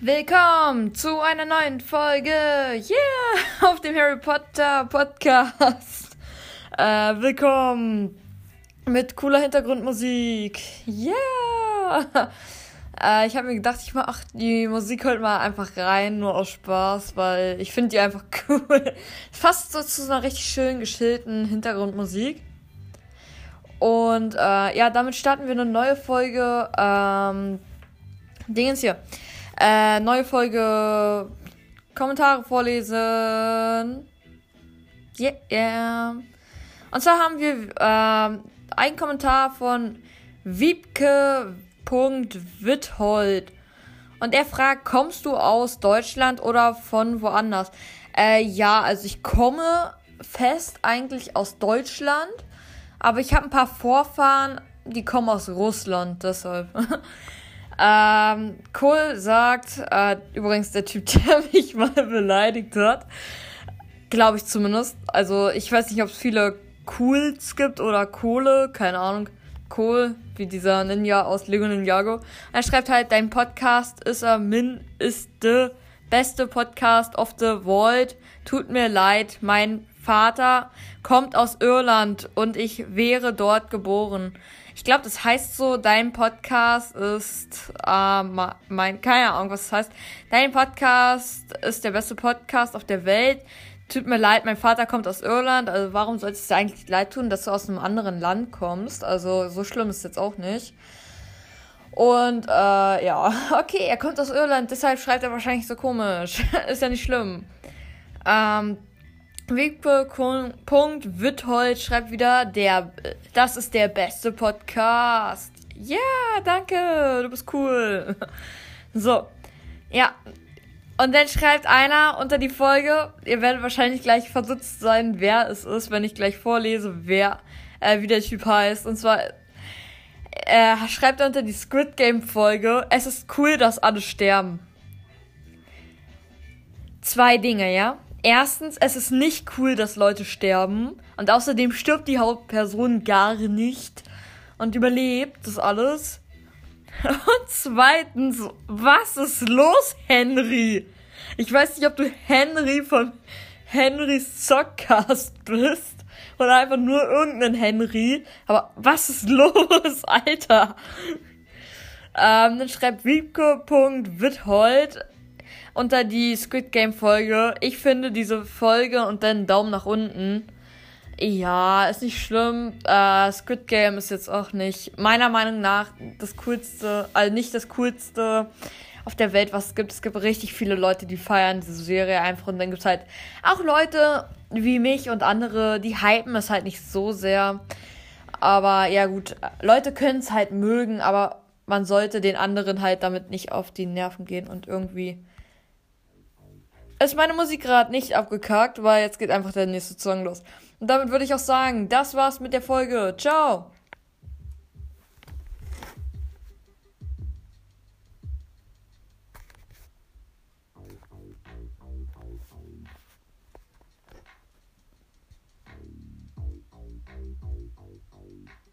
Willkommen zu einer neuen Folge, yeah, auf dem Harry Potter Podcast. Äh, willkommen mit cooler Hintergrundmusik, yeah. Äh, ich habe mir gedacht, ich mache die Musik heute mal einfach rein, nur aus Spaß, weil ich finde die einfach cool. Fast so zu so einer richtig schön geschillten Hintergrundmusik. Und äh, ja, damit starten wir eine neue Folge. Ähm, Dingens hier. Äh, neue Folge. Kommentare vorlesen. Yeah, yeah. Und zwar haben wir äh, einen Kommentar von Wiebke.withold. Und er fragt, kommst du aus Deutschland oder von woanders? Äh, ja, also ich komme fest eigentlich aus Deutschland. Aber ich habe ein paar Vorfahren, die kommen aus Russland, deshalb. Ähm, Cole sagt, äh, übrigens der Typ, der mich mal beleidigt hat, glaube ich zumindest. Also ich weiß nicht, ob es viele Cools gibt oder Kohle, keine Ahnung. Cole, wie dieser Ninja aus Lego Ninjago. Er schreibt halt, dein Podcast ist er min ist the beste Podcast of the world. Tut mir leid, mein Vater kommt aus Irland und ich wäre dort geboren. Ich glaube, das heißt so, dein Podcast ist äh, mein, keine Ahnung, was das heißt. Dein Podcast ist der beste Podcast auf der Welt. Tut mir leid, mein Vater kommt aus Irland. Also warum soll es dir eigentlich leid tun, dass du aus einem anderen Land kommst? Also so schlimm ist es jetzt auch nicht. Und äh, ja, okay, er kommt aus Irland, deshalb schreibt er wahrscheinlich so komisch. ist ja nicht schlimm. Ähm, Withold schreibt wieder, der, das ist der beste Podcast. Ja, danke, du bist cool. So, ja. Und dann schreibt einer unter die Folge, ihr werdet wahrscheinlich gleich verdutzt sein, wer es ist, wenn ich gleich vorlese, wer, äh, wie der Typ heißt. Und zwar, er äh, schreibt unter die Squid Game Folge, es ist cool, dass alle sterben. Zwei Dinge, ja? Erstens, es ist nicht cool, dass Leute sterben. Und außerdem stirbt die Hauptperson gar nicht und überlebt das alles. Und zweitens, was ist los, Henry? Ich weiß nicht, ob du Henry von Henrys Zockcast bist oder einfach nur irgendein Henry. Aber was ist los, Alter? Ähm, dann schreibt Wiebke.withold unter die Squid Game Folge. Ich finde diese Folge und dann Daumen nach unten. Ja, ist nicht schlimm. Äh, Squid Game ist jetzt auch nicht, meiner Meinung nach, das coolste, also nicht das coolste auf der Welt, was es gibt. Es gibt richtig viele Leute, die feiern diese Serie einfach. Und dann gibt es halt auch Leute wie mich und andere, die hypen es halt nicht so sehr. Aber ja, gut, Leute können es halt mögen, aber man sollte den anderen halt damit nicht auf die Nerven gehen und irgendwie ist meine Musik gerade nicht abgekackt, weil jetzt geht einfach der nächste Song los. Und damit würde ich auch sagen, das war's mit der Folge. Ciao!